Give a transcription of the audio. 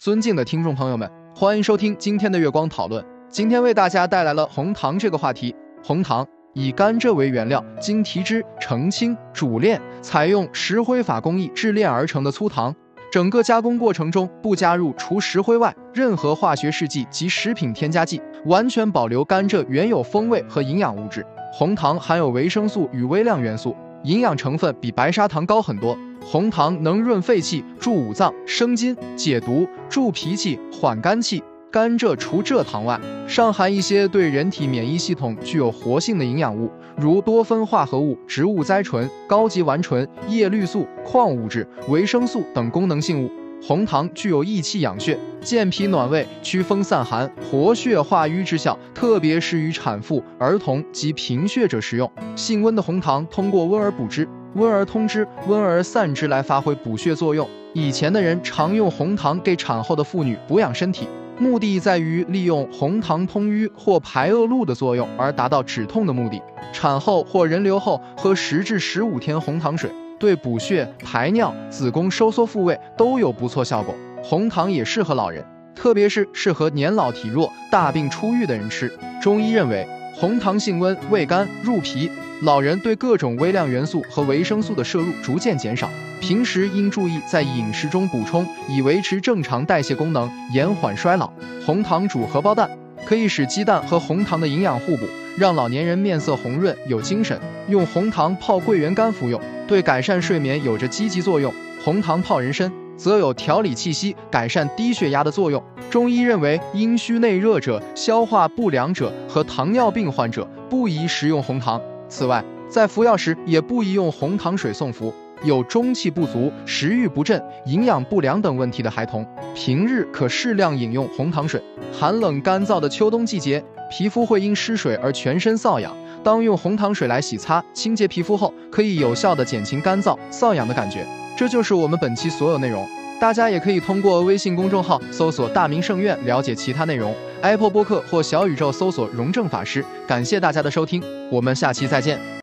尊敬的听众朋友们，欢迎收听今天的月光讨论。今天为大家带来了红糖这个话题。红糖以甘蔗为原料，经提汁、澄清、煮炼，采用石灰法工艺制炼而成的粗糖。整个加工过程中不加入除石灰外任何化学试剂及食品添加剂，完全保留甘蔗原有风味和营养物质。红糖含有维生素与微量元素，营养成分比白砂糖高很多。红糖能润肺气、助五脏、生津、解毒、助脾气、缓肝气。甘蔗除蔗糖外，尚含一些对人体免疫系统具有活性的营养物，如多酚化合物、植物甾醇、高级烷醇、叶绿素、矿物质、维生素等功能性物。红糖具有益气养血、健脾暖胃、祛风散寒、活血化瘀之效，特别适于产妇、儿童及贫血者食用。性温的红糖通过温而补之、温而通之、温而散之来发挥补血作用。以前的人常用红糖给产后的妇女补养身体，目的在于利用红糖通瘀或排恶露的作用而达到止痛的目的。产后或人流后喝十至十五天红糖水。对补血、排尿、子宫收缩复位都有不错效果。红糖也适合老人，特别是适合年老体弱、大病初愈的人吃。中医认为，红糖性温，味甘，入脾。老人对各种微量元素和维生素的摄入逐渐减少，平时应注意在饮食中补充，以维持正常代谢功能，延缓衰老。红糖煮荷包蛋，可以使鸡蛋和红糖的营养互补。让老年人面色红润有精神，用红糖泡桂圆干服用，对改善睡眠有着积极作用。红糖泡人参，则有调理气息、改善低血压的作用。中医认为，阴虚内热者、消化不良者和糖尿病患者不宜食用红糖。此外，在服药时也不宜用红糖水送服。有中气不足、食欲不振、营养不良等问题的孩童，平日可适量饮用红糖水。寒冷干燥的秋冬季节，皮肤会因失水而全身瘙痒，当用红糖水来洗擦清洁皮肤后，可以有效的减轻干燥瘙痒的感觉。这就是我们本期所有内容，大家也可以通过微信公众号搜索“大明圣院”了解其他内容，Apple 播客或小宇宙搜索“荣正法师”。感谢大家的收听，我们下期再见。